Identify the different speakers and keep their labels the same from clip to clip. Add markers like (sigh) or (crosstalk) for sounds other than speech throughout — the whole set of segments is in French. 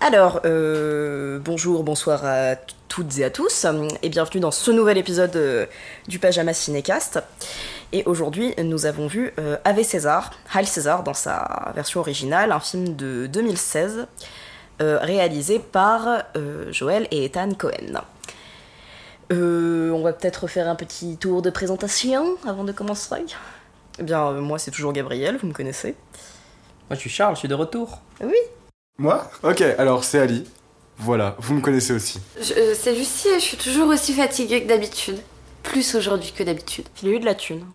Speaker 1: Alors, euh, bonjour, bonsoir à toutes et à tous, et bienvenue dans ce nouvel épisode euh, du Pajama Cinécast. Et aujourd'hui, nous avons vu euh, Ave César, Hail César dans sa version originale, un film de 2016, euh, réalisé par Joël et Ethan Cohen. On va peut-être faire un petit tour de présentation avant de commencer. Eh bien, moi c'est toujours Gabriel, vous me connaissez.
Speaker 2: Moi je suis Charles, je suis de retour.
Speaker 1: Oui.
Speaker 3: Moi Ok, alors c'est Ali. Voilà, vous me connaissez aussi.
Speaker 4: Euh, c'est Lucie et je suis toujours aussi fatiguée que d'habitude. Plus aujourd'hui que d'habitude.
Speaker 1: Il a eu de la thune.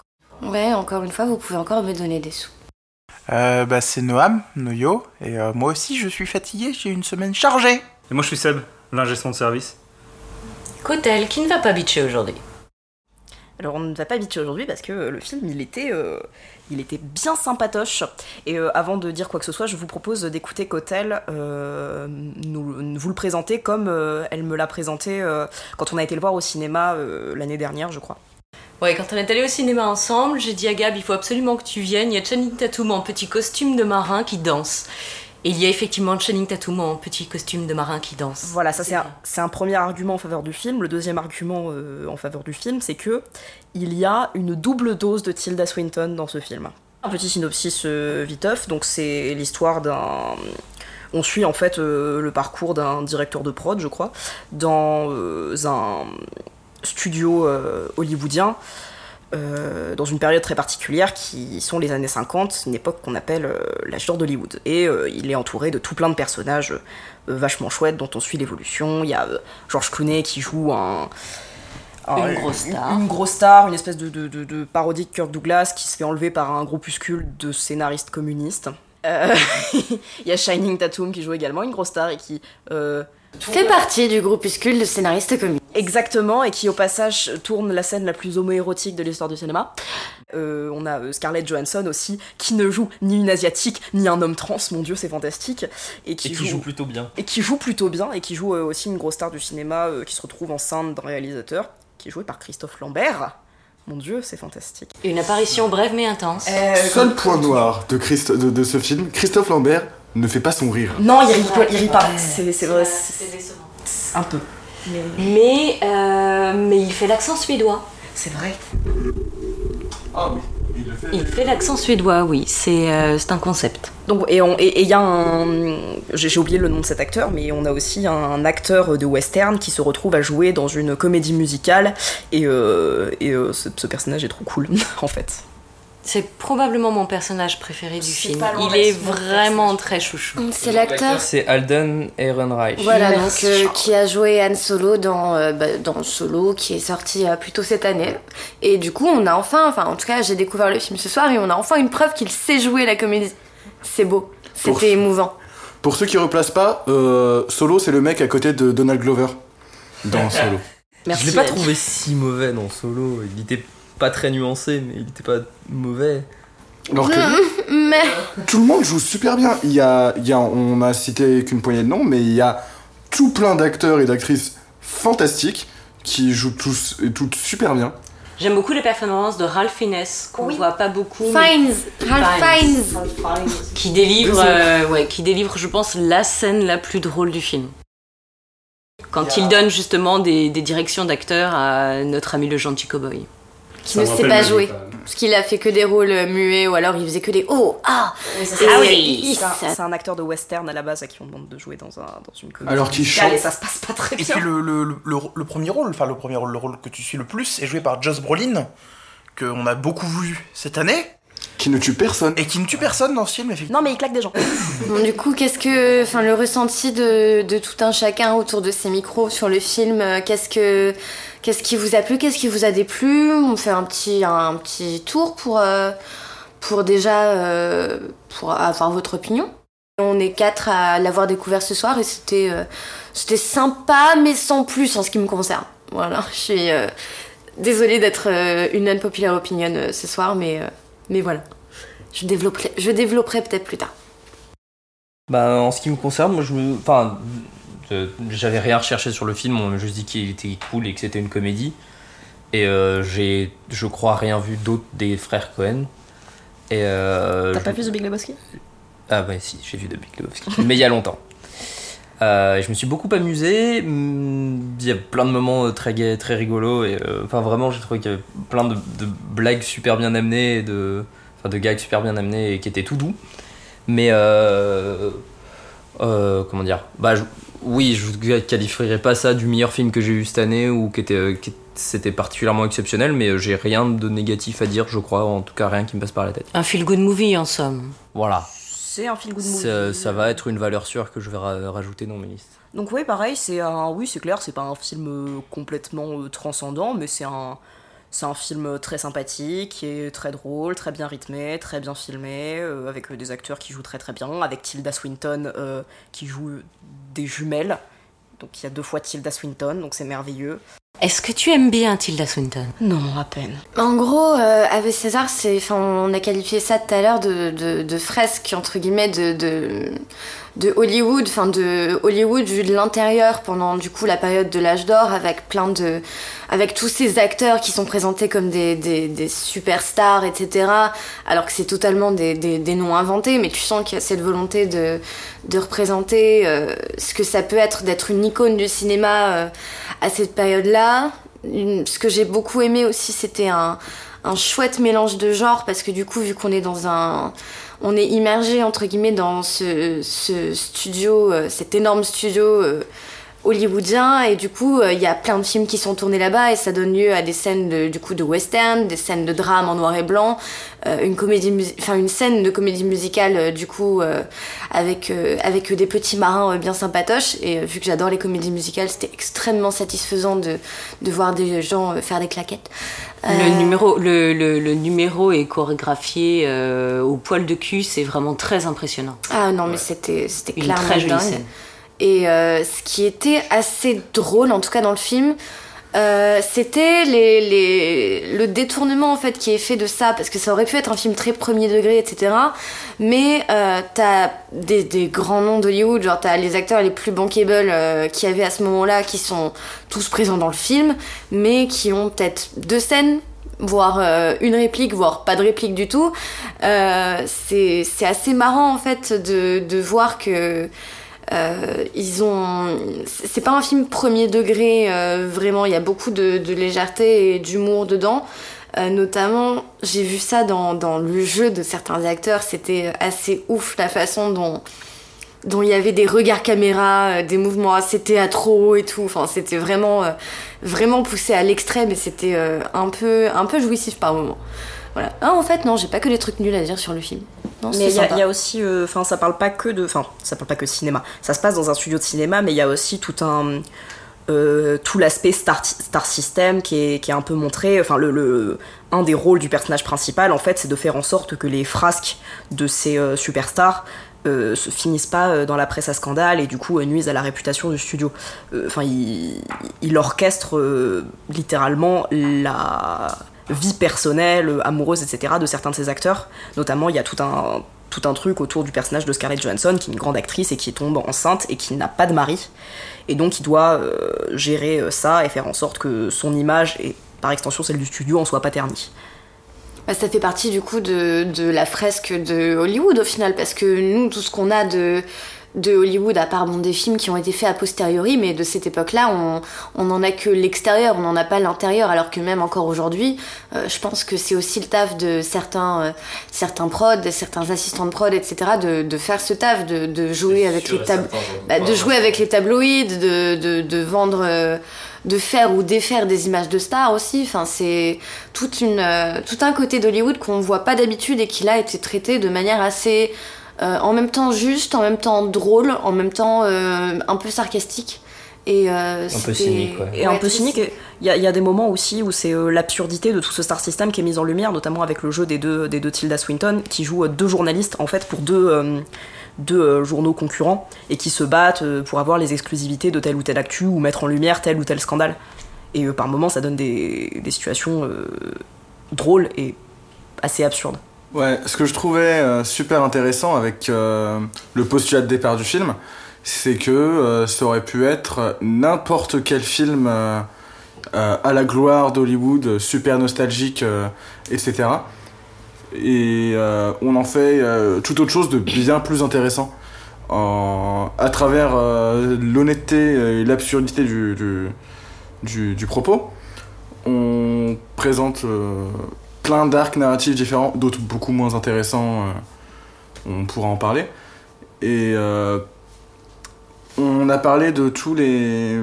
Speaker 4: Ouais, encore une fois, vous pouvez encore me donner des sous.
Speaker 5: Euh, bah, c'est Noam, Noyo, et euh, moi aussi je suis fatigué, j'ai une semaine chargée.
Speaker 6: Et moi je suis Seb, l'ingé son de service.
Speaker 7: Cotel qui ne va pas bitcher aujourd'hui?
Speaker 1: Alors on ne va pas bitcher aujourd'hui parce que le film il était, euh, il était bien sympatoche. Et euh, avant de dire quoi que ce soit, je vous propose d'écouter Cotel euh, nous, vous le présenter comme euh, elle me l'a présenté quand on a été le voir au cinéma l'année dernière, je crois.
Speaker 7: Ouais, quand on est allé au cinéma ensemble, j'ai dit à Gab, il faut absolument que tu viennes. Il y a Channing Tatum en petit costume de marin qui danse. Et il y a effectivement Channing Tatum en petit costume de marin qui danse.
Speaker 1: Voilà, ça c'est un, premier argument en faveur du film. Le deuxième argument euh, en faveur du film, c'est que il y a une double dose de Tilda Swinton dans ce film. Un petit synopsis euh, viteuf, donc c'est l'histoire d'un... On suit en fait euh, le parcours d'un directeur de prod, je crois, dans euh, un studio euh, hollywoodien, euh, dans une période très particulière qui sont les années 50, une époque qu'on appelle euh, l'âge d'or d'Hollywood. Et euh, il est entouré de tout plein de personnages euh, vachement chouettes dont on suit l'évolution. Il y a euh, George Clooney qui joue un. un-
Speaker 7: Une grosse star.
Speaker 1: Une, grosse star, une espèce de, de, de, de parodique Kirk Douglas qui se fait enlever par un groupuscule de scénaristes communistes. Euh, (laughs) Il y a Shining Tatum qui joue également une grosse star et qui. euh,
Speaker 4: Fait partie du groupuscule de scénaristes communs.
Speaker 1: Exactement, et qui au passage tourne la scène la plus homoérotique de l'histoire du cinéma. Euh, on a euh, Scarlett Johansson aussi, qui ne joue ni une asiatique ni un homme trans, mon dieu, c'est fantastique. Et qui,
Speaker 2: Et qui joue plutôt bien.
Speaker 1: et qui joue plutôt bien, et qui joue euh, aussi une grosse star du cinéma euh, qui se retrouve enceinte d'un réalisateur, qui est joué par Christophe Lambert. Mon dieu, c'est fantastique.
Speaker 7: Une apparition brève mais intense.
Speaker 3: Seul point noir de, Christ- de, de ce film, Christophe Lambert ne fait pas son rire.
Speaker 1: Non, il rit, pas- il rit pas, c'est c'est vrai, c'est
Speaker 7: décevant.
Speaker 1: un peu.
Speaker 7: Mais, euh, mais il fait l'accent suédois.
Speaker 1: C'est vrai.
Speaker 3: Ah oui, il le fait.
Speaker 7: Il fait l'accent suédois, oui. C'est euh, c'est un concept.
Speaker 1: Donc, et on- et et il y a un. J'ai oublié le nom de cet acteur, mais on a aussi un acteur de western qui se retrouve à jouer dans une comédie musicale. Et, euh, et euh, ce, ce personnage est trop cool, (laughs) en fait.
Speaker 7: C'est probablement mon personnage préféré du film. Il est vraiment très chouchou.
Speaker 4: C'est l'acteur
Speaker 2: C'est Alden Ehrenreich.
Speaker 4: voilà,
Speaker 1: Merci,
Speaker 4: donc, euh, qui a joué Han Solo dans, euh, bah, dans Solo, qui est sorti euh, plus tôt cette année. Et du coup, on a enfin, enfin en tout cas, j'ai découvert le film ce soir et on a enfin une preuve qu'il sait jouer la comédie. C'est beau,
Speaker 3: Pour-
Speaker 4: c'était émouvant.
Speaker 3: Pour ceux qui replacent pas, euh, Solo c'est le mec à côté de Donald Glover dans (laughs) Solo.
Speaker 1: Merci.
Speaker 2: Je l'ai pas trouvé si mauvais dans Solo. Il était pas très nuancé, mais il était pas mauvais.
Speaker 3: Alors que (laughs)
Speaker 4: Mais
Speaker 3: tout le monde joue super bien. Il y a, il y a, on a cité qu'une poignée de noms, mais il y a tout plein d'acteurs et d'actrices fantastiques qui jouent tous et toutes super bien.
Speaker 7: J'aime beaucoup les performances de Ralph Fiennes, qu'on voit pas beaucoup.
Speaker 4: Fiennes, Ralph
Speaker 7: Fiennes.
Speaker 4: Fiennes.
Speaker 7: Qui délivre, euh, ouais, qui délivre, je pense, la scène la plus drôle du film. Quand il donne justement des, des directions d'acteurs à notre ami le gentil cowboy.
Speaker 4: Qui ne sait pas jouer. Parce qu'il a fait que des rôles euh, muets ou alors il faisait que des oh, ah
Speaker 1: Oui, c'est
Speaker 4: Et,
Speaker 1: ça.
Speaker 4: euh,
Speaker 7: oui.
Speaker 1: un- un acteur de western à la base à qui on demande de jouer dans, un, dans une comédie.
Speaker 3: Alors qu'il chante.
Speaker 1: Et ça se passe pas très
Speaker 5: Et
Speaker 1: bien.
Speaker 5: puis le, le, le, le- le premier rôle, enfin le premier rôle, le rôle que tu suis le plus, est joué par Joss Brolin, qu'on a beaucoup vu cette année,
Speaker 3: Qui ne tue personne.
Speaker 5: et qui ne tue personne dans ce film, effectivement.
Speaker 1: Non, mais il claque des gens. (laughs)
Speaker 4: Bon, du coup, qu'est-ce que, enfin, le ressenti de, de tout un chacun autour de ces micros sur le film, euh, qu'est-ce que, qu'est-ce qui vous a plu, qu'est-ce qui vous a déplu? On fait un petit, un, petit tour pour, euh, pour déjà, euh, pour avoir votre opinion. On est quatre à l'avoir découvert ce soir et c'était, euh, c'était sympa, mais sans plus en ce qui me concerne. Voilà, (laughs) je suis désolée d'être une unpopular opinion ce soir, mais, mais voilà. Je développerai, je développerai peut-être plus tard.
Speaker 2: Bah, en ce qui me concerne, moi je me. Enfin, j'avais rien recherché sur le film, on m'a juste dit qu'il était cool et que c'était une comédie. Et euh, j'ai, je crois, rien vu d'autre des frères Cohen. Et euh,
Speaker 1: T'as pas vu The Big Lebowski?
Speaker 2: Ah ouais, si, j'ai vu The Big Lebowski. (laughs) mais il y a longtemps. Euh, je me suis beaucoup amusé. Il y a plein de moments euh, très gays, très rigolos. Et euh, enfin, vraiment, j'ai trouvé qu'il y avait plein de, de blagues super bien amenées, et de, enfin, de gags super bien amenés et qui étaient tout doux. Mais euh, euh, comment dire? Bah, je- oui, je ne qualifierais pas ça du meilleur film que j'ai eu cette année ou qui était, euh, qui- c'était particulièrement exceptionnel. Mais euh, j'ai rien de négatif à dire, je crois. En tout cas, rien qui me passe par la tête.
Speaker 7: Un feel-good movie en somme.
Speaker 2: Voilà.
Speaker 1: C'est un feel good movie.
Speaker 2: Ça, ça va être une valeur sûre que je vais ra- rajouter dans mes listes.
Speaker 1: Donc oui, pareil, c'est un, oui, c'est clair, c'est pas un film complètement euh, transcendant, mais c'est un, c'est un film très sympathique, est très drôle, très bien rythmé, très bien filmé, euh, avec euh, des acteurs qui jouent très très bien, avec Tilda Swinton euh, qui joue euh, des jumelles. Donc il y a deux fois Tilda Swinton, donc c'est merveilleux.
Speaker 7: Est-ce que tu aimes bien Tilda Swinton?
Speaker 1: Non, à peine.
Speaker 4: En gros, euh, Ave César, c'est, on a qualifié ça tout à l'heure de, de, de fresque entre guillemets de, de, de Hollywood, enfin de Hollywood vu de l'intérieur pendant du coup la période de l'âge d'or avec plein de, avec tous ces acteurs qui sont présentés comme des, des, des superstars, etc. Alors que c'est totalement des, des, des noms inventés, mais tu sens qu'il y a cette volonté de, de représenter euh, ce que ça peut être d'être une icône du cinéma euh, à cette période-là. Ce que j'ai beaucoup aimé aussi, c'était un, chouette mélange de genres parce que du coup, vu qu'on est dans un, on est immergé entre guillemets dans ce, ce studio, euh, cet énorme studio euh, hollywoodien et du coup, euh, il y a plein de films qui sont tournés là-bas et ça donne lieu à des scènes de, du coup de western, des scènes de drame en noir et blanc, euh, une comédie, enfin une scène de comédie musicale euh, du coup avec avec des petits marins bien sympatoches et vu que j'adore les comédies musicales, c'était extrêmement satisfaisant de de voir des gens faire des claquettes.
Speaker 7: le,
Speaker 4: Euh,
Speaker 7: numéro, le, le- le numéro est chorégraphié euh, au poil de cul, c'est vraiment très impressionnant.
Speaker 4: Ah non, mais c'était c'était
Speaker 7: Une
Speaker 4: clairement
Speaker 7: très jolie
Speaker 4: dingue.
Speaker 7: scène.
Speaker 4: Et euh, ce qui était assez drôle, en tout cas dans le film, euh, c'était le détournement en fait qui est fait de ça, parce que ça aurait pu être un film très premier degré, etc. Mais euh, t'as des, grands noms d'Hollywood, genre t'as les acteurs les plus bankable qu'il y avait à ce moment-là, qui sont tous présents dans le film, mais qui ont peut-être deux scènes voire une réplique, voire pas de réplique du tout. C'est assez marrant en fait de voir que euh, ils ont. C'est pas un film premier degré, euh, vraiment. Il y a beaucoup de, légèreté et d'humour dedans. Euh, notamment, j'ai vu ça dans, le jeu de certains acteurs. C'était assez ouf la façon dont il y avait des regards caméra, des mouvements assez théâtraux et tout. Enfin, c'était vraiment vraiment poussé à l'extrême et c'était un peu un peu jouissif par moment. Voilà. Ah, en fait, non, j'ai pas que des trucs nuls à dire sur le film. Non,
Speaker 1: Mais il y, a- y aussi, euh, enfin, ça parle pas que de, enfin, ça parle pas que de cinéma. Ça se passe dans un studio de cinéma, mais il y a aussi tout un, euh, tout l'aspect star, star system qui est, qui est un peu montré. Enfin, le, le- un des rôles du personnage principal, en fait, c'est de faire en sorte que les frasques de ces euh, superstars euh, se finissent pas euh, dans la presse à scandale et du coup euh, nuisent à la réputation du studio. Euh, Enfin, il, il orchestre euh, littéralement la vie personnelle, euh, amoureuse, etc. de certains de ses acteurs. Notamment, il y a tout un, tout un truc autour du personnage de Scarlett Johansson, qui est une grande actrice et qui tombe enceinte et qui n'a pas de mari. Et donc, il doit euh, gérer euh, ça et faire en sorte que son image et par extension celle du studio en soit pas ternie.
Speaker 4: Bah, ça fait partie du coup de, de la fresque de Hollywood au final, parce que nous, tout ce qu'on a de, de Hollywood, à part bon, des films qui ont été faits a posteriori, mais de cette époque-là, on, on en a que l'extérieur, on n'en a pas l'intérieur, alors que même encore aujourd'hui, euh, je pense que c'est aussi le taf de certains, euh, certains prods, certains assistants de prod, etc., de, de faire ce taf, de, de jouer avec les tableaux. Bah, de jouer avec les tabloïds, de, de, de vendre, euh, de faire ou défaire des images de stars aussi. Enfin, c'est toute une, euh, tout un côté d'Hollywood qu'on voit pas d'habitude et qui là a été traité de manière assez, euh, en même temps juste, en même temps drôle, en même temps euh, un peu sarcastique. Et, euh,
Speaker 2: peu
Speaker 4: c'était-
Speaker 2: cynique, ouais.
Speaker 1: Et un peu cynique, il y, a- il y a des moments aussi où c'est euh, l'absurdité de tout ce star system qui est mise en lumière, notamment avec le jeu des deux, des deux Tilda Swinton, qui jouent deux journalistes en fait pour deux, euh, deux euh, journaux concurrents et qui se battent euh, pour avoir les exclusivités de telle ou telle actu ou mettre en lumière tel ou tel scandale. Et euh, par moments, ça donne des, des situations euh, drôles et assez absurdes.
Speaker 3: Ouais, ce que je trouvais euh, super intéressant avec euh, le postulat de départ du film, c'est que euh, ça aurait pu être n'importe quel film à la gloire d'Hollywood, super nostalgique, etc. Et on en fait euh, tout autre chose de bien plus intéressant. en, à travers l'honnêteté et l'absurdité du, du, du, propos, on présente plein d'arcs narratifs différents, d'autres beaucoup moins intéressants, euh, on pourra en parler. Et euh, on a parlé de tous les,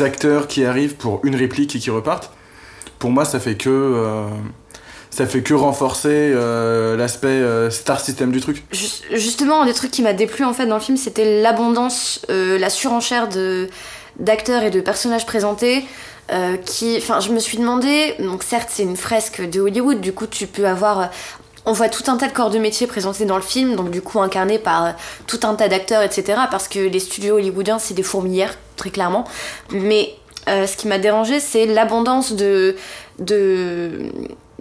Speaker 3: acteurs qui arrivent pour une réplique et qui repartent. Pour moi, ça fait que euh, ça fait que renforcer l'aspect star system du truc.
Speaker 4: Just- Justement, un des trucs qui m'a déplu en fait dans le film, c'était l'abondance, la surenchère d'acteurs et de personnages présentés. Euh, qui, enfin, je me suis demandé, donc certes c'est une fresque de Hollywood, du coup tu peux avoir, euh, on voit tout un tas de corps de métier présentés dans le film, donc du coup incarnés par euh, tout un tas d'acteurs, etc. Parce que les studios hollywoodiens c'est des fourmilières très clairement, mais ce qui m'a dérangé c'est l'abondance de de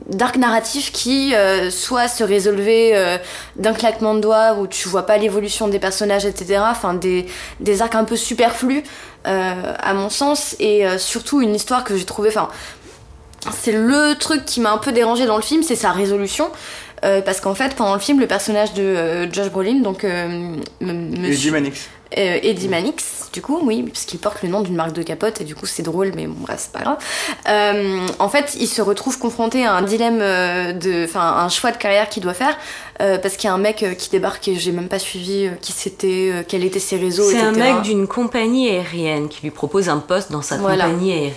Speaker 4: d'arcs narratifs qui euh, soit se résolvaient euh, d'un claquement de doigts où tu vois pas l'évolution des personnages, etc. Enfin, des, des arcs un peu superflus, euh, à mon sens, et surtout une histoire que j'ai trouvé. Enfin, c'est le truc qui m'a un peu dérangé dans le film, c'est sa résolution. Parce qu'en fait, pendant le film, le personnage de Josh Brolin, donc
Speaker 3: Manix.
Speaker 4: Euh, Eddie Mannix, du coup, oui, parce qu'il porte le nom d'une marque de capote et du coup c'est drôle, mais bon, bref, c'est pas grave. Euh, en fait, il se retrouve confronté à un dilemme euh, de, enfin, un choix de carrière qu'il doit faire euh, parce qu'il y a un mec euh, qui débarque et j'ai même pas suivi euh, qui c'était, quels étaient ses réseaux,
Speaker 7: C'est un mec d'une compagnie aérienne qui lui propose un poste dans sa
Speaker 4: Voilà.
Speaker 7: compagnie aérienne.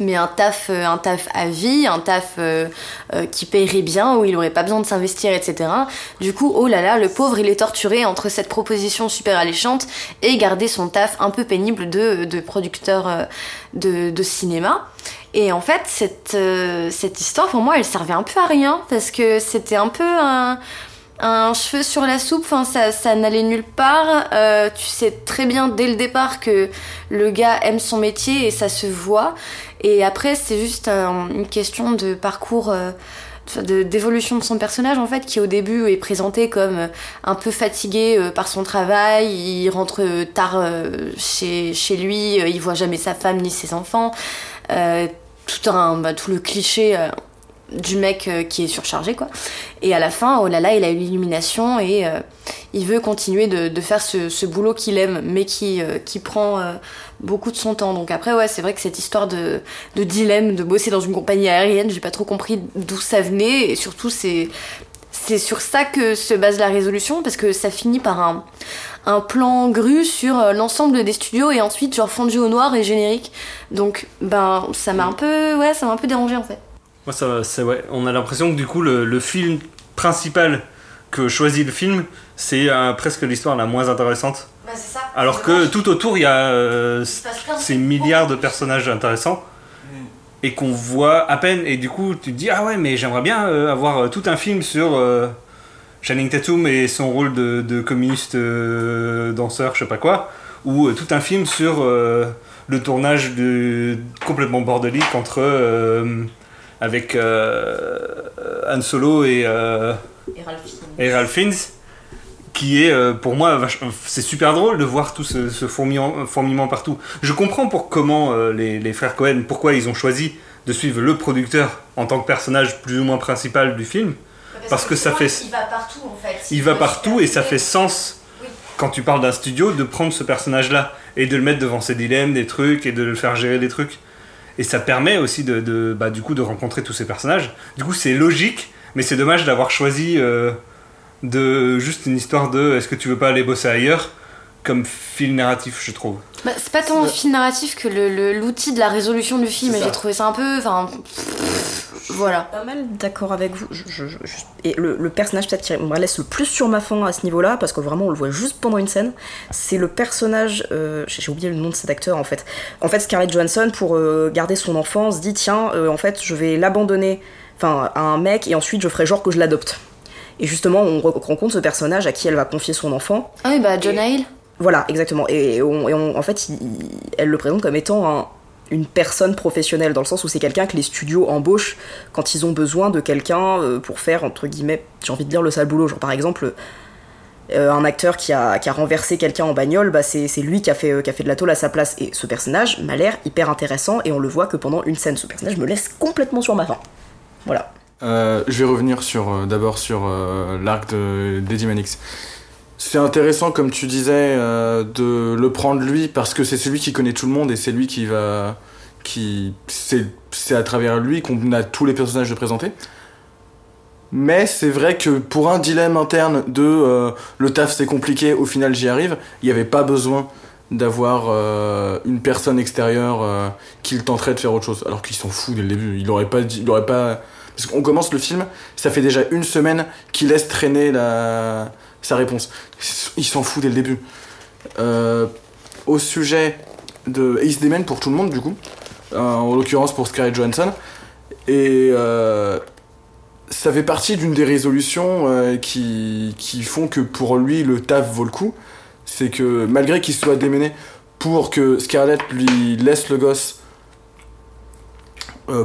Speaker 4: Mais un taf, euh, un taf à vie, un taf euh, euh, qui paierait bien, où il aurait pas besoin de s'investir, etc. Du coup, oh là là, le pauvre, il est torturé entre cette proposition super alléchante et garder son taf un peu pénible de, de producteur de, cinéma. Et en fait, cette, cette histoire, pour moi, elle servait un peu à rien, parce que c'était un peu un un cheveu sur la soupe, enfin ça, n'allait nulle part. Euh, tu sais très bien dès le départ que le gars aime son métier et ça se voit. Et après c'est juste un- une question de parcours, euh, d'évolution de, son personnage en fait, qui au début est présenté comme euh, un peu fatigué par son travail. Il rentre tard chez, lui, il voit jamais sa femme ni ses enfants. Tout un, bah, tout le cliché. Du mec euh, qui est surchargé quoi. Et à la fin oh là là il a eu l'illumination et euh, il veut continuer de, faire ce, boulot qu'il aime mais qui, euh, qui prend beaucoup de son temps. Donc après ouais c'est vrai que cette histoire de, dilemme de bosser dans une compagnie aérienne j'ai pas trop compris d'où ça venait. Et surtout c'est c'est sur ça que se base la résolution parce que ça finit par un, plan grue sur l'ensemble des studios et ensuite genre fondu au noir et générique. Donc ben ça m'a un peu ouais ça m'a un peu dérangé en fait
Speaker 6: Moi, ça, c'est ouais. On a l'impression que du coup, le, le film principal que choisit le film, c'est euh, presque l'histoire la moins intéressante.
Speaker 4: Bah, c'est ça.
Speaker 6: Alors que tout autour, il y a euh, ces milliards de personnages intéressants et qu'on voit à peine. Et du coup, tu te dis ah ouais, mais j'aimerais bien euh, avoir tout un film sur euh, Channing Tatum et son rôle de, de communiste euh, danseur, je sais pas quoi, ou euh, tout un film sur euh, le tournage de complètement bordélique entre euh, avec euh, Han Solo et euh, et Ralph Fiennes, qui est euh, pour moi c'est super drôle de voir tout ce, ce fourmillement, fourmillement partout. Je comprends pour comment les, les frères Cohen, pourquoi ils ont choisi de suivre le producteur en tant que personnage plus ou moins principal du film. Parce que ça fait-
Speaker 4: Il va partout en fait.
Speaker 6: Il va partout et ça fait sens
Speaker 4: Oui.
Speaker 6: quand tu parles d'un studio de prendre ce personnage-là et de le mettre devant ses dilemmes, des trucs et de le faire gérer des trucs. Et ça permet aussi de, de- bah, du coup de rencontrer tous ces personnages. Du coup, c'est logique, mais c'est dommage d'avoir choisi euh, de juste une histoire de est-ce que tu veux pas aller bosser ailleurs comme fil narratif, je trouve.
Speaker 4: Bah, c'est pas tant le fil narratif que le- le- l'outil de la résolution du film. J'ai trouvé ça un peu. Enfin. Voilà.
Speaker 1: pas mal d'accord avec vous. Je- je- Et le, le personnage peut-être qui me laisse le plus sur ma faim à ce niveau-là, parce que vraiment on le voit juste pendant une scène, c'est le personnage, euh, j'ai oublié le nom de cet acteur en fait. En fait Scarlett Johansson, pour euh, garder son enfant, se dit tiens, euh, en fait je vais l'abandonner enfin, à un mec et ensuite je ferai genre que je l'adopte. Et justement on re- rencontre ce personnage à qui elle va confier son enfant.
Speaker 4: Ah oui, bah, John Hale.
Speaker 1: Voilà, exactement. Et, on- et on- en fait, il- il- elle le présente comme étant un- une personne professionnelle, dans le sens où c'est quelqu'un que les studios embauchent quand ils ont besoin de quelqu'un euh, pour faire, entre guillemets, j'ai envie de dire le sale boulot. Genre, par exemple, euh, un acteur qui a, qui a renversé quelqu'un en bagnole, bah, c'est lui qui a, fait, euh, qui a fait de la tôle à sa place. Et ce personnage m'a l'air hyper intéressant, et on le voit que pendant une scène. Ce personnage me laisse complètement sur ma faim. Voilà.
Speaker 3: Je vais revenir sur d'abord sur l'arc de d'Eddie Mannix. C'est intéressant, comme tu disais, euh, de le prendre lui parce que c'est celui qui connaît tout le monde et c'est lui qui va. qui C'est à travers lui qu'on a tous les personnages de présenter. Mais c'est vrai que pour un dilemme interne de euh, le taf c'est compliqué, au final j'y arrive, il n'y avait pas besoin d'avoir euh, une personne extérieure qui le tenterait de faire autre chose. Alors qu'il s'en fout dès le début. Il aurait pas il aurait pas. Parce qu'on commence le film, ça fait déjà une semaine qu'il laisse traîner la... sa réponse. Il s'en fout dès le début. Euh, au sujet de. Et il se démène pour tout le monde du coup. Euh, en l'occurrence pour Scarlett Johansson. Et euh, ça fait partie d'une des résolutions qui, qui font que pour lui le taf vaut le coup. C'est que malgré qu'il soit démené pour que Scarlett lui laisse le gosse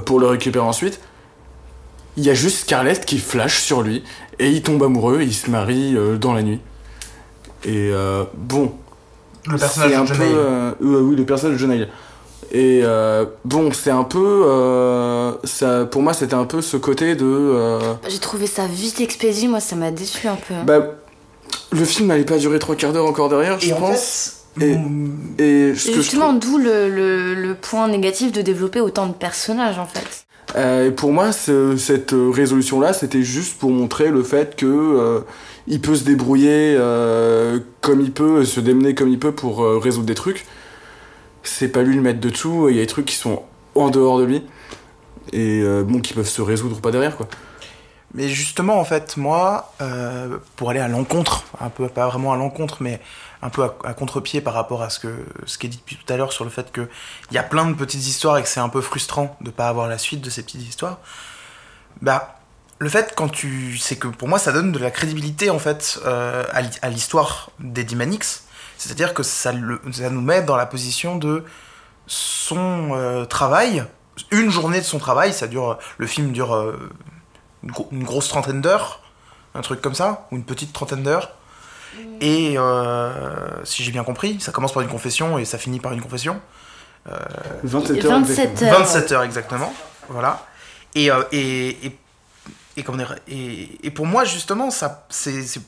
Speaker 3: pour le récupérer ensuite, il y a juste Scarlett qui flash sur lui et il tombe amoureux et il se marie euh, dans la nuit. Et euh, bon,
Speaker 5: Le personnage
Speaker 3: c'est un
Speaker 5: de John
Speaker 3: peu, euh, euh, oui, le personnage de John Hale. Et euh, bon, c'est un peu, euh, ça, pour moi, c'était un peu ce côté de, euh,
Speaker 4: J'ai trouvé ça vite expédié, moi ça m'a déçu un peu.
Speaker 3: bah, le film n'allait pas durer trois quarts d'heure encore derrière, je
Speaker 5: Et en
Speaker 3: pense.
Speaker 5: fait,
Speaker 3: Et- Et ce
Speaker 4: Et
Speaker 3: que je
Speaker 4: justement,
Speaker 3: trouve,
Speaker 4: d'où le, le, le point négatif de développer autant de personnages en fait.
Speaker 3: Euh, pour moi, ce- cette euh, résolution-là, c'était juste pour montrer le fait que euh, il peut se débrouiller comme il peut, se démener comme il peut pour résoudre des trucs. C'est pas lui le maître de tout. Il y a des trucs qui sont en dehors de lui et bon, qui peuvent se résoudre ou pas derrière, quoi.
Speaker 5: Mais justement, en fait, moi, euh, pour aller à l'encontre, un peu, pas vraiment à l'encontre, mais un peu à, contre-pied par rapport à ce, que, ce qui est dit depuis tout à l'heure sur le fait qu'il y a plein de petites histoires et que c'est un peu frustrant de pas avoir la suite de ces petites histoires, bah, le fait, quand tu. C'est que pour moi, ça donne de la crédibilité, en fait, euh, à l'hi- à l'histoire d'Eddie Mannix. C'est-à-dire que ça, le, ça nous met dans la position de son euh, travail, une journée de son travail, ça dure. Le film dure. Euh, une, gro- une grosse trentaine d'heures, un truc comme ça, ou une petite trentaine d'heures. Et euh, si j'ai bien compris, ça commence par une confession et ça finit par une confession.
Speaker 3: 27
Speaker 4: heures 27
Speaker 3: exactement.
Speaker 4: heures.
Speaker 5: 27 heures exactement, voilà. Et, euh, et, et, et, comment dire, et, et pour moi, justement, ça, c'est, c'est,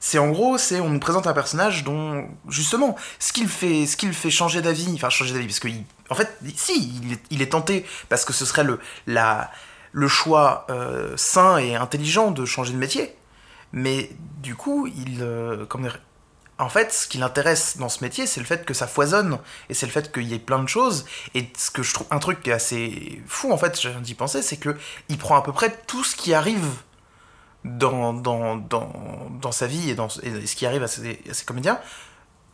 Speaker 5: c'est en gros, c'est on nous présente un personnage dont, justement, ce qu'il fait, ce qu'il fait changer d'avis, enfin changer d'avis, parce que, il- en fait, si, il est, il est tenté, parce que ce serait le, la, le choix euh, sain et intelligent de changer de métier. Mais du coup, il, euh, en fait, ce qui l'intéresse dans ce métier, c'est le fait que ça foisonne et c'est le fait qu'il y ait plein de choses. Et ce que je trouve un truc qui est assez fou, en fait, j'ai d'y penser, c'est que il prend à peu près tout ce qui arrive dans, dans, dans, dans sa vie et, dans, et ce qui arrive à ses, à comédiens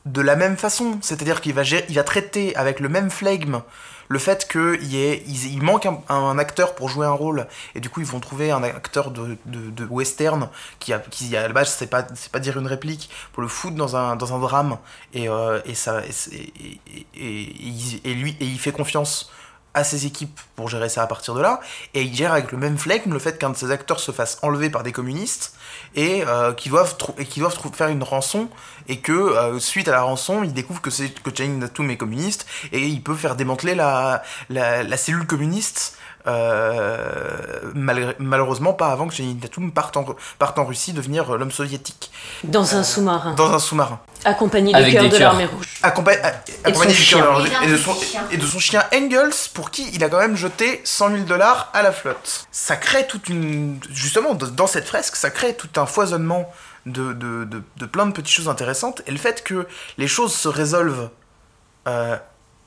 Speaker 5: de la même façon. C'est-à-dire qu'il va, il va traiter avec le même flegme le fait qu'il il, manque un, acteur pour jouer un rôle, et du coup ils vont trouver un acteur de, western qui, a, qui à la base c'est pas, c'est pas dire une réplique, pour le foutre dans un, dans un drame, et, euh, et, ça, et, et lui, et il fait confiance à ses équipes pour gérer ça à partir de là, et il gère avec le même flegme le fait qu'un de ses acteurs se fasse enlever par des communistes, et euh, qu'ils doivent, et qu'ils doivent faire une rançon, et que euh, suite à la rançon, il découvre que, que Channing Tatum est communiste, et il peut faire démanteler la, la cellule communiste, euh, malheureusement pas avant que Channing Tatum parte en, parte en Russie devenir euh, l'homme soviétique,
Speaker 7: Dans un sous-marin,
Speaker 5: dans un sous-marin.
Speaker 7: accompagné du
Speaker 2: Avec
Speaker 7: cœur de l'armée rouge.
Speaker 5: Accompagné
Speaker 7: son
Speaker 5: du cœur
Speaker 4: Et
Speaker 5: et de son et de son chien Engels pour qui il a quand même jeté 100 000 dollars à la flotte. Ça crée toute une justement dans cette fresque, ça crée tout un foisonnement de, de, de, de plein de petites choses intéressantes et le fait que les choses se résolvent euh,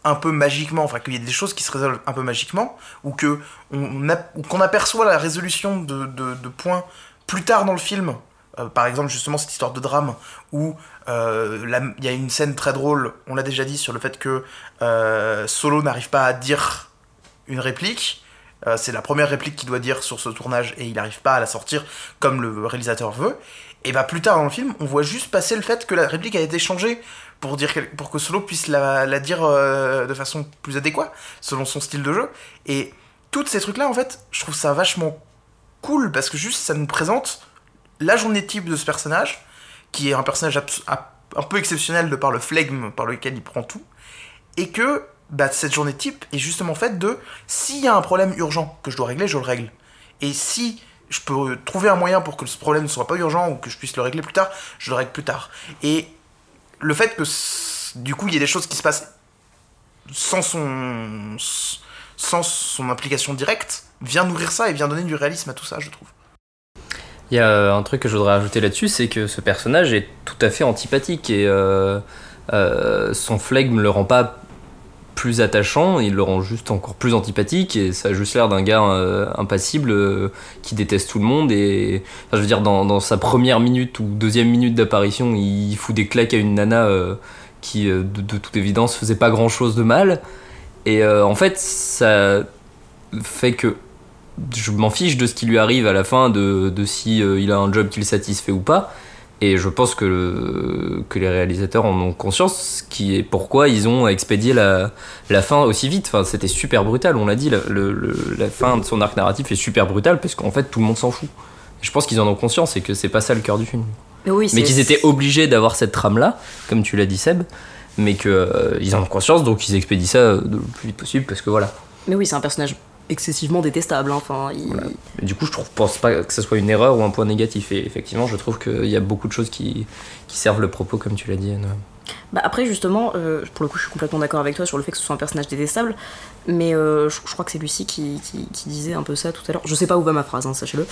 Speaker 5: un peu magiquement, enfin qu'il y ait des choses qui se résolvent un peu magiquement ou que on, qu'on aperçoit la résolution de, de, points plus tard dans le film. Euh, par exemple, justement, cette histoire de drame où euh, il y a une scène très drôle, on l'a déjà dit, sur le fait que euh, Solo n'arrive pas à dire une réplique. C'est la première réplique qu'il doit dire sur ce tournage et il n'arrive pas à la sortir comme le réalisateur veut. Et bah plus tard dans le film, on voit juste passer le fait que la réplique a été changée pour, dire pour que Solo puisse la, la dire euh, de façon plus adéquate, selon son style de jeu. Et tous ces trucs-là, en fait, je trouve ça vachement cool parce que juste ça nous présente la journée type de ce personnage, qui est un personnage un peu exceptionnel de par le flegme par lequel il prend tout, et que bah, cette journée type est justement faite de s'il y a un problème urgent que je dois régler, je le règle. Et si je peux trouver un moyen pour que ce problème ne soit pas urgent ou que je puisse le régler plus tard, je le règle plus tard. Et le fait que du coup il y ait des choses qui se passent sans son sans son implication directe vient nourrir ça et vient donner du réalisme à tout ça, je trouve.
Speaker 2: Il y a un truc que je voudrais ajouter là-dessus, c'est que ce personnage est tout à fait antipathique et euh, euh, son flegme le rend pas plus attachant, il le rend juste encore plus antipathique et ça a juste l'air d'un gars euh, impassible euh, qui déteste tout le monde et enfin, je veux dire dans, sa première minute ou deuxième minute d'apparition il fout des claques à une nana euh, qui de, de, toute évidence faisait pas grand chose de mal et en fait ça fait que je m'en fiche de ce qui lui arrive à la fin de, de si il a un job qui le satisfait ou pas et je pense que, le, que les réalisateurs en ont conscience, ce qui est pourquoi ils ont expédié la, la fin aussi vite. Enfin, c'était super brutal, on l'a dit, la, le, la fin de son arc narratif est super brutale parce qu'en fait tout le monde s'en fout. Je pense qu'ils en ont conscience et que c'est pas ça le cœur du film.
Speaker 1: Mais, oui,
Speaker 2: mais qu'ils étaient obligés d'avoir cette trame-là, comme tu l'as dit Seb, mais qu'ils euh, en ont conscience donc ils expédient ça le plus vite possible parce que voilà.
Speaker 1: Mais oui, c'est un personnage excessivement détestable. Hein. Enfin, il...
Speaker 2: voilà. Du coup, je trouve, pense pas que ce soit une erreur ou un point négatif. Et effectivement, je trouve qu'il y a beaucoup de choses qui, qui servent le propos, comme tu l'as dit, Anne.
Speaker 1: Bah après, justement, euh, pour le coup, je suis complètement d'accord avec toi sur le fait que ce soit un personnage détestable. Mais euh, je, je, crois que c'est Lucie qui, qui, qui, disait un peu ça tout à l'heure. Je sais pas où va ma phrase, hein, sachez-le.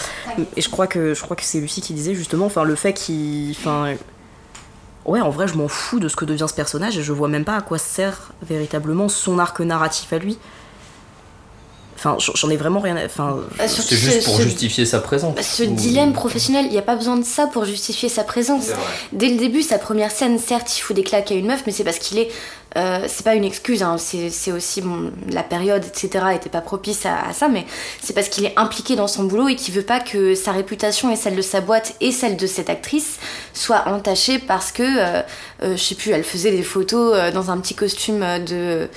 Speaker 1: Et je crois que, je crois que c'est Lucie qui disait justement enfin, le fait qu'il. Enfin, ouais, en vrai, je m'en fous de ce que devient ce personnage et je vois même pas à quoi sert véritablement son arc narratif à lui. Enfin, j'en ai vraiment rien à. Enfin,
Speaker 2: bah, c'est juste pour ce, justifier sa présence.
Speaker 4: Bah, ce ou... dilemme professionnel, il n'y a pas besoin de ça pour justifier sa présence. Dès le début, sa première scène, certes, il faut des claques à une meuf, mais c'est parce qu'il est. Euh, c'est pas une excuse, hein, c'est aussi bon, la période, etc., était pas propice à, à ça, mais c'est parce qu'il est impliqué dans son boulot et qu'il veut pas que sa réputation et celle de sa boîte et celle de cette actrice soient entachées parce que, euh, euh, je sais plus, elle faisait des photos euh, dans un petit costume de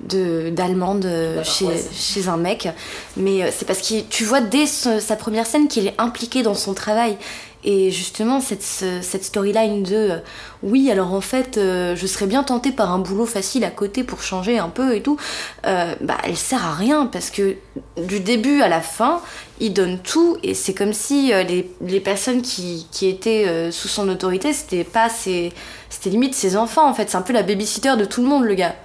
Speaker 4: d'allemande chez, ouais, chez un mec. Mais c'est parce que tu vois dès ce, sa première scène qu'il est impliqué dans son travail. Et justement cette, cette storyline de euh, oui alors en fait euh, je serais bien tentée par un boulot facile à côté pour changer un peu et tout. Euh, bah elle sert à rien parce que du début à la fin il donne tout et c'est comme si les, les personnes qui, qui étaient sous son autorité c'était pas ses c'était limite ses enfants en fait. C'est un peu la babysitter de tout le monde le gars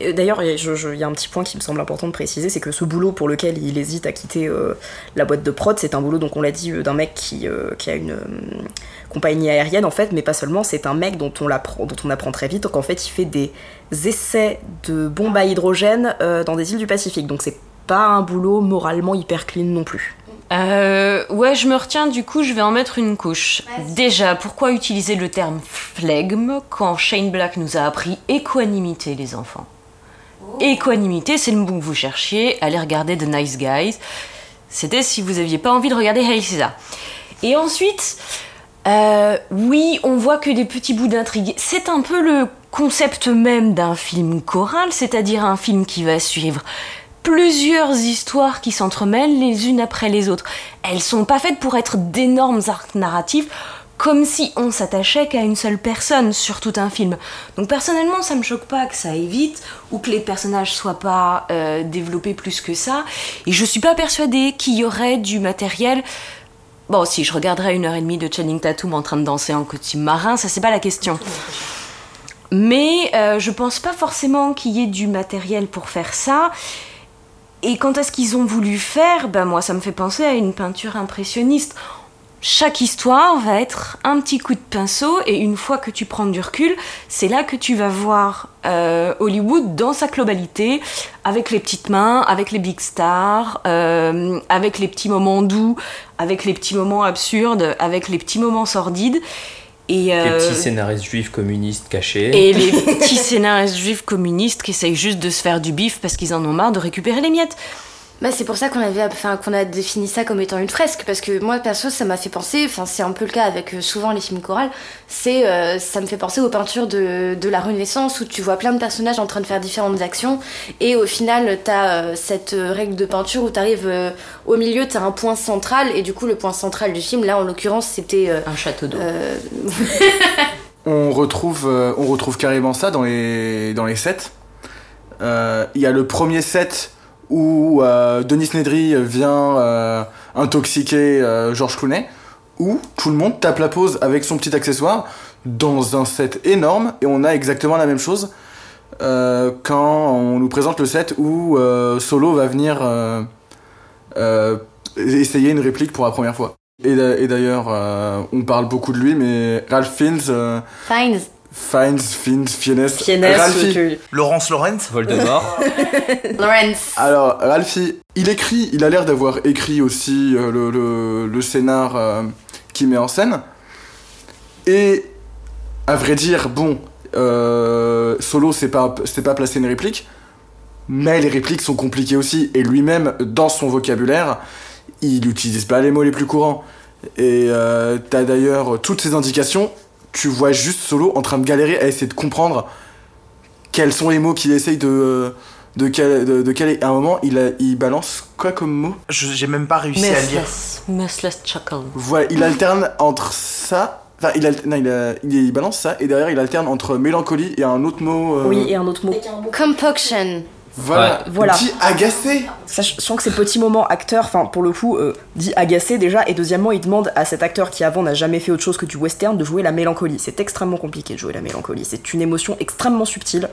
Speaker 1: D'ailleurs, il y a un petit point qui me semble important de préciser, c'est que ce boulot pour lequel il hésite à quitter euh, la boîte de prod, c'est un boulot, donc on l'a dit, euh, d'un mec qui, euh, qui a une compagnie aérienne en fait, mais pas seulement, c'est un mec dont on, dont on apprend très vite qu'en fait il fait des essais de bombes à hydrogène dans des îles du Pacifique, donc c'est pas un boulot moralement hyper clean non plus.
Speaker 7: Euh, ouais, je me retiens, du coup, je vais en mettre une couche. Déjà, pourquoi utiliser le terme flegme quand Shane Black nous a appris équanimité, les enfants? Équanimité, c'est le mot que vous cherchiez, allez regarder The Nice Guys. C'était si vous aviez pas envie de regarder Hey César. Et ensuite, euh, oui, on voit que des petits bouts d'intrigue. C'est un peu le concept même d'un film choral, c'est-à-dire un film qui va suivre plusieurs histoires qui s'entremêlent les unes après les autres. Elles sont pas faites pour être d'énormes arcs narratifs, comme si on s'attachait qu'à une seule personne sur tout un film. Donc personnellement, ça me choque pas que ça aille vite ou que les personnages soient pas euh, développés plus que ça. Et je suis pas persuadée qu'il y aurait du matériel. Bon, si je regarderais une heure et demie de Channing Tatum en train de danser en costume marin, ça c'est pas la question. Mais euh, je pense pas forcément qu'il y ait du matériel pour faire ça. Et quant à ce qu'ils ont voulu faire, ben moi ça me fait penser à une peinture impressionniste. Chaque histoire va être un petit coup de pinceau et une fois que tu prends du recul, c'est là que tu vas voir euh, Hollywood dans sa globalité, avec les petites mains, avec les big stars, euh, avec les petits moments doux, avec les petits moments absurdes, avec les petits moments sordides.
Speaker 2: Et euh, les petits scénaristes juifs communistes cachés.
Speaker 7: Et les (laughs) petits scénaristes juifs communistes qui essayent juste de se faire du bif parce qu'ils en ont marre de récupérer les miettes.
Speaker 4: Bah, c'est pour ça qu'on avait, enfin, qu'on a défini ça comme étant une fresque, parce que moi perso ça m'a fait penser, enfin c'est un peu le cas avec euh, souvent les films chorales, c'est, euh, ça me fait penser aux peintures de, de, la Renaissance où tu vois plein de personnages en train de faire différentes actions et au final t'as euh, cette règle de peinture où t'arrives euh, au milieu, t'as un point central et du coup le point central du film, là en l'occurrence c'était
Speaker 7: un château d'eau. (laughs)
Speaker 3: on retrouve, on retrouve carrément ça dans les dans les sets. Il y a le premier set où euh, Denis Nedry vient euh, intoxiqué euh, George Clooney, où tout le monde tape la pause avec son petit accessoire dans un set énorme et on a exactement la même chose euh, quand on nous présente le set où Solo va venir euh, essayer une réplique pour la première fois. Et, d'a- et d'ailleurs, on parle beaucoup de lui, mais Ralph Fiennes,
Speaker 4: Fines.
Speaker 3: Fiennes, Fiennes, Fiennes,
Speaker 1: Fiennes,
Speaker 3: Ralphie.
Speaker 1: tu-
Speaker 5: Laurence Lawrence
Speaker 2: Voldemort. (laughs)
Speaker 4: Lawrence.
Speaker 3: Alors, Ralphie, il écrit, il a l'air d'avoir écrit aussi euh, le, le, le scénar euh, qu'il met en scène. Et, à vrai dire, bon, euh, Solo, c'est pas, c'est pas placer une réplique, mais les répliques sont compliquées aussi. Et lui-même, dans son vocabulaire, il n'utilise pas les mots les plus courants. Et euh, t'as d'ailleurs toutes ces indications, tu vois juste Solo en train de galérer à essayer de comprendre quels sont les mots qu'il essaye de, de, cal- de, de caler. À un moment, il, a- il balance quoi comme mot?
Speaker 5: J'ai même pas réussi à lire.
Speaker 7: Merciless. Merciless chuckle.
Speaker 3: Voilà, il alterne entre ça. Enfin, il, alter- non, il, a- il, il balance ça, et derrière, il alterne entre mélancolie et un autre mot. euh,
Speaker 1: Oui, et un autre mot.
Speaker 4: Compunction.
Speaker 3: Voilà,
Speaker 1: Voilà.
Speaker 3: Dit agacé.
Speaker 1: Sachant que ces petits moments acteurs, enfin pour le coup, euh, dit agacé déjà, et deuxièmement, il demande à cet acteur qui avant n'a jamais fait autre chose que du western de jouer la mélancolie. C'est extrêmement compliqué de jouer la mélancolie, c'est une émotion extrêmement subtile.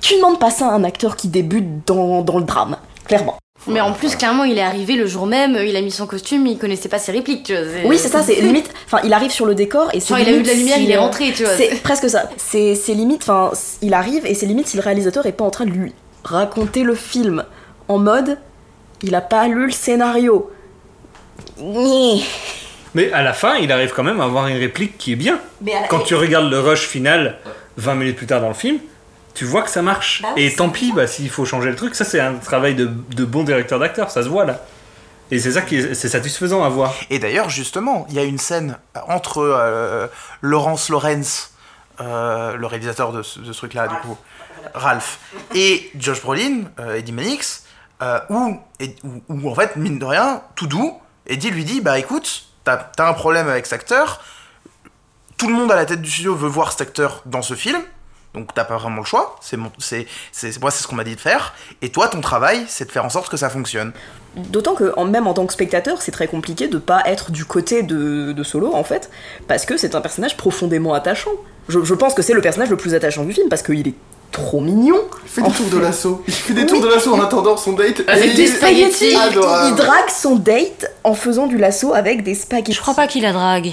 Speaker 1: Tu demandes pas ça à un acteur qui débute dans, dans le drame, clairement.
Speaker 4: Mais en plus, clairement, il est arrivé le jour même, il a mis son costume, il connaissait pas ses répliques, tu vois.
Speaker 1: Oui, c'est ça, (laughs) c'est limite. Enfin, il arrive sur le décor et c'est.
Speaker 4: Genre, il a eu
Speaker 1: limite
Speaker 4: de la lumière,
Speaker 1: si,
Speaker 4: il est rentré, tu vois.
Speaker 1: C'est presque ça. C'est c'est limite, enfin, il arrive et c'est limite si le réalisateur est pas en train de lui raconter le film en mode il a pas lu le scénario.
Speaker 6: Mais à la fin, il arrive quand même à avoir une réplique qui est bien. Quand tu regardes le rush final 20 minutes plus tard dans le film, tu vois que ça marche.
Speaker 1: Bah oui,
Speaker 6: Et tant pis, bah, s'il faut changer le truc, ça c'est un travail de, de bon directeur d'acteur, ça se voit là. Et c'est ça qui est, c'est satisfaisant à voir.
Speaker 5: Et d'ailleurs, justement, il y a une scène entre euh, Laurence Lawrence, euh, le réalisateur de ce, de ce truc-là, du coup, Ralph, et Josh Brolin, euh, Eddie Mannix, euh, où, en fait, mine de rien, tout doux, Eddie lui dit Bah écoute, t'as un problème avec cet acteur, tout le monde à la tête du studio veut voir cet acteur dans ce film. Donc t'as pas vraiment le choix, c'est moi c'est ce qu'on m'a dit de faire, et toi ton travail c'est de faire en sorte que ça fonctionne.
Speaker 1: D'autant que, même en tant que spectateur, c'est très compliqué de pas être du côté de, de Solo, en fait, parce que c'est un personnage profondément attachant. Je, je pense que c'est le personnage le plus attachant du film, parce qu'il est trop mignon.
Speaker 3: Il fait des tours de l'assaut. Il fait des tours de l'assaut en attendant son date.
Speaker 4: Avec
Speaker 3: Et
Speaker 4: des spaghettis.
Speaker 1: Il, drague son date en faisant du lasso avec des spaghettis.
Speaker 7: Je crois pas qu'il la drague.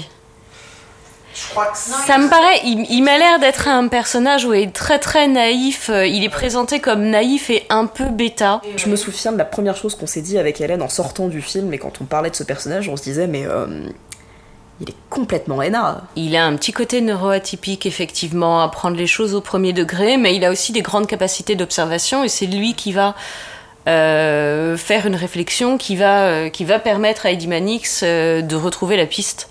Speaker 5: Je crois que
Speaker 7: Ça me paraît, il, il m'a l'air d'être un personnage où il est très très naïf. euh, Il est présenté comme naïf et un peu bêta.
Speaker 1: Je me souviens de la première chose qu'on s'est dit avec Hélène en sortant du film, et quand on parlait de ce personnage, on se disait, mais euh, il est complètement hainard.
Speaker 7: Il a un petit côté neuroatypique, effectivement, à prendre les choses au premier degré, mais il a aussi des grandes capacités d'observation et c'est lui qui va euh, faire une réflexion qui va, euh, qui va permettre à Eddie Mannix euh, de retrouver la piste.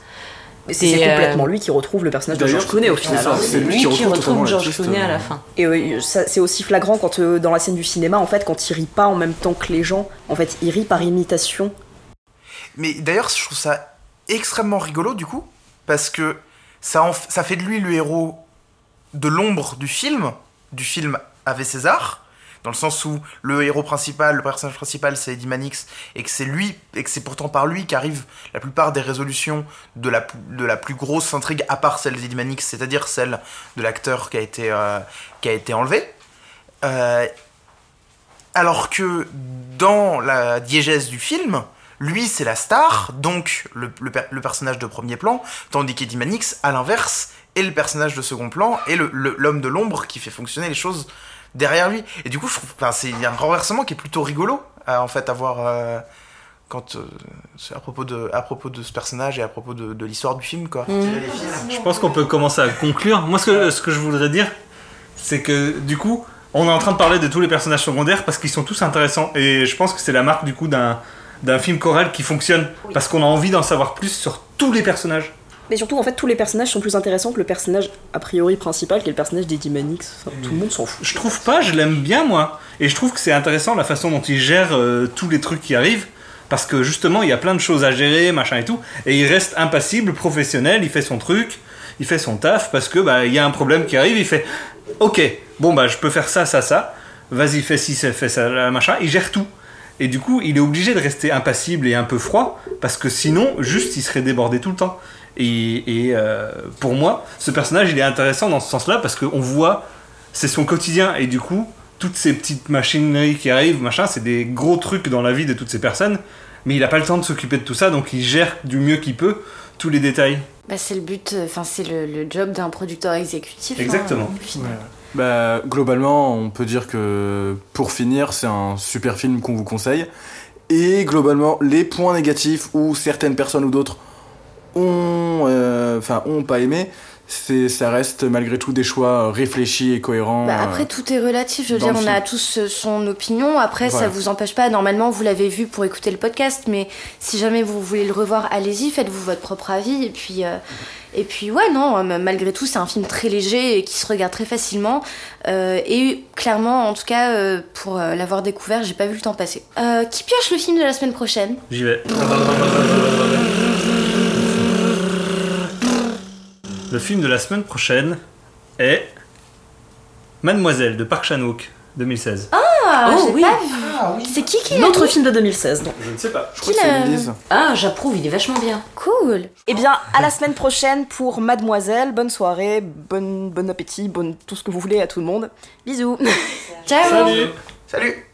Speaker 1: C'est
Speaker 7: euh,
Speaker 1: complètement lui qui retrouve le personnage de George Clooney au final.
Speaker 3: c'est lui
Speaker 7: lui
Speaker 3: qui retrouve
Speaker 7: retrouve George Clooney à la fin.
Speaker 1: Et euh, c'est aussi flagrant quand euh, dans la scène du cinéma, en fait, quand il rit pas en même temps que les gens, en fait, il rit par imitation.
Speaker 5: Mais d'ailleurs, je trouve ça extrêmement rigolo du coup, parce que ça, ça fait de lui le héros de l'ombre du film, du film Ave César, dans le sens où le héros principal, le personnage principal, c'est Eddie Mannix, et que c'est lui, et que c'est pourtant par lui qu'arrivent la plupart des résolutions de la, de la plus grosse intrigue, à part celle d'Eddie Mannix, c'est-à-dire celle de l'acteur qui a été, euh, qui a été enlevé. Euh, alors que dans la diégèse du film, lui c'est la star, donc le, le per- le personnage de premier plan, tandis qu'Eddie Mannix, à l'inverse, est le personnage de second plan et le- le- l'homme de l'ombre qui fait fonctionner les choses derrière lui. Et du coup, je trouve, enfin, c'est il y a un renversement qui est plutôt rigolo à en fait avoir euh, quand euh, à propos de à propos de ce personnage et à propos de, de l'histoire du film quoi.
Speaker 6: Je pense qu'on peut commencer à conclure. Moi, ce que, ce que je voudrais dire, c'est que du coup, on est en train de parler de tous les personnages secondaires parce qu'ils sont tous intéressants. Et je pense que c'est la marque du coup d'un d'un film choral qui fonctionne parce qu'on a envie d'en savoir plus sur tous les personnages.
Speaker 1: Mais surtout, en fait, tous les personnages sont plus intéressants que le personnage a priori principal, qui est le personnage d'Eddie Mannix. Enfin, tout le monde s'en fout.
Speaker 6: Je trouve pas, je l'aime bien moi. Et je trouve que c'est intéressant la façon dont il gère euh, tous les trucs qui arrivent. Parce que justement, il y a plein de choses à gérer, machin et tout. Et il reste impassible, professionnel, il fait son truc, il fait son taf. Parce que bah, il y a un problème qui arrive, il fait Ok, bon bah je peux faire ça, ça, ça. Vas-y, fais ci, fais ça, machin. Il gère tout. Et du coup, il est obligé de rester impassible et un peu froid, parce que sinon, juste, il serait débordé tout le temps. Et, et, euh, pour moi, ce personnage, il est intéressant dans ce sens-là, parce qu'on voit, c'est son quotidien, et du coup, toutes ces petites machineries qui arrivent, machin, c'est des gros trucs dans la vie de toutes ces personnes, mais il n'a pas le temps de s'occuper de tout ça, donc il gère du mieux qu'il peut tous les détails.
Speaker 4: Bah, c'est le but, enfin c'est le, le job d'un producteur exécutif. hein,
Speaker 6: Exactement.
Speaker 3: Bah, globalement, on peut dire que pour finir, c'est un super film qu'on vous conseille. Et globalement, les points négatifs où certaines personnes ou d'autres ont, euh, enfin, ont pas aimé, c'est, ça reste malgré tout des choix réfléchis et cohérents.
Speaker 4: Bah,
Speaker 3: euh,
Speaker 4: après, tout est relatif. Je veux dire, on
Speaker 3: film.
Speaker 4: a tous euh, son opinion. Après, ça
Speaker 3: Voilà.
Speaker 4: vous empêche pas. Normalement, vous l'avez vu pour écouter le podcast, mais si jamais vous voulez le revoir, allez-y, faites-vous votre propre avis. Et puis, euh, et puis ouais, non, euh, malgré tout, c'est un film très léger et qui se regarde très facilement. Euh, et clairement, en tout cas, euh, pour euh, l'avoir découvert, j'ai pas vu le temps passer. Euh, qui pioche le film de la semaine prochaine?
Speaker 6: J'y vais. (laughs) Le film de la semaine prochaine est Mademoiselle de Park Chan-wook 2016.
Speaker 4: Ah,
Speaker 7: Oh,
Speaker 4: j'ai
Speaker 7: oui.
Speaker 4: pas vu. C'est qui qui l'a
Speaker 1: Notre
Speaker 4: mis
Speaker 1: film de 2016, donc.
Speaker 6: Je ne sais pas.
Speaker 3: je crois que
Speaker 4: qui
Speaker 3: c'est
Speaker 4: l'a-
Speaker 3: Élise.
Speaker 7: Ah, j'approuve, il est vachement bien.
Speaker 4: Cool.
Speaker 1: Eh bien, à la semaine prochaine pour Mademoiselle. Bonne soirée, bon, bon appétit, bon, tout ce que vous voulez à tout le monde. Bisous
Speaker 4: Ciao.
Speaker 5: Salut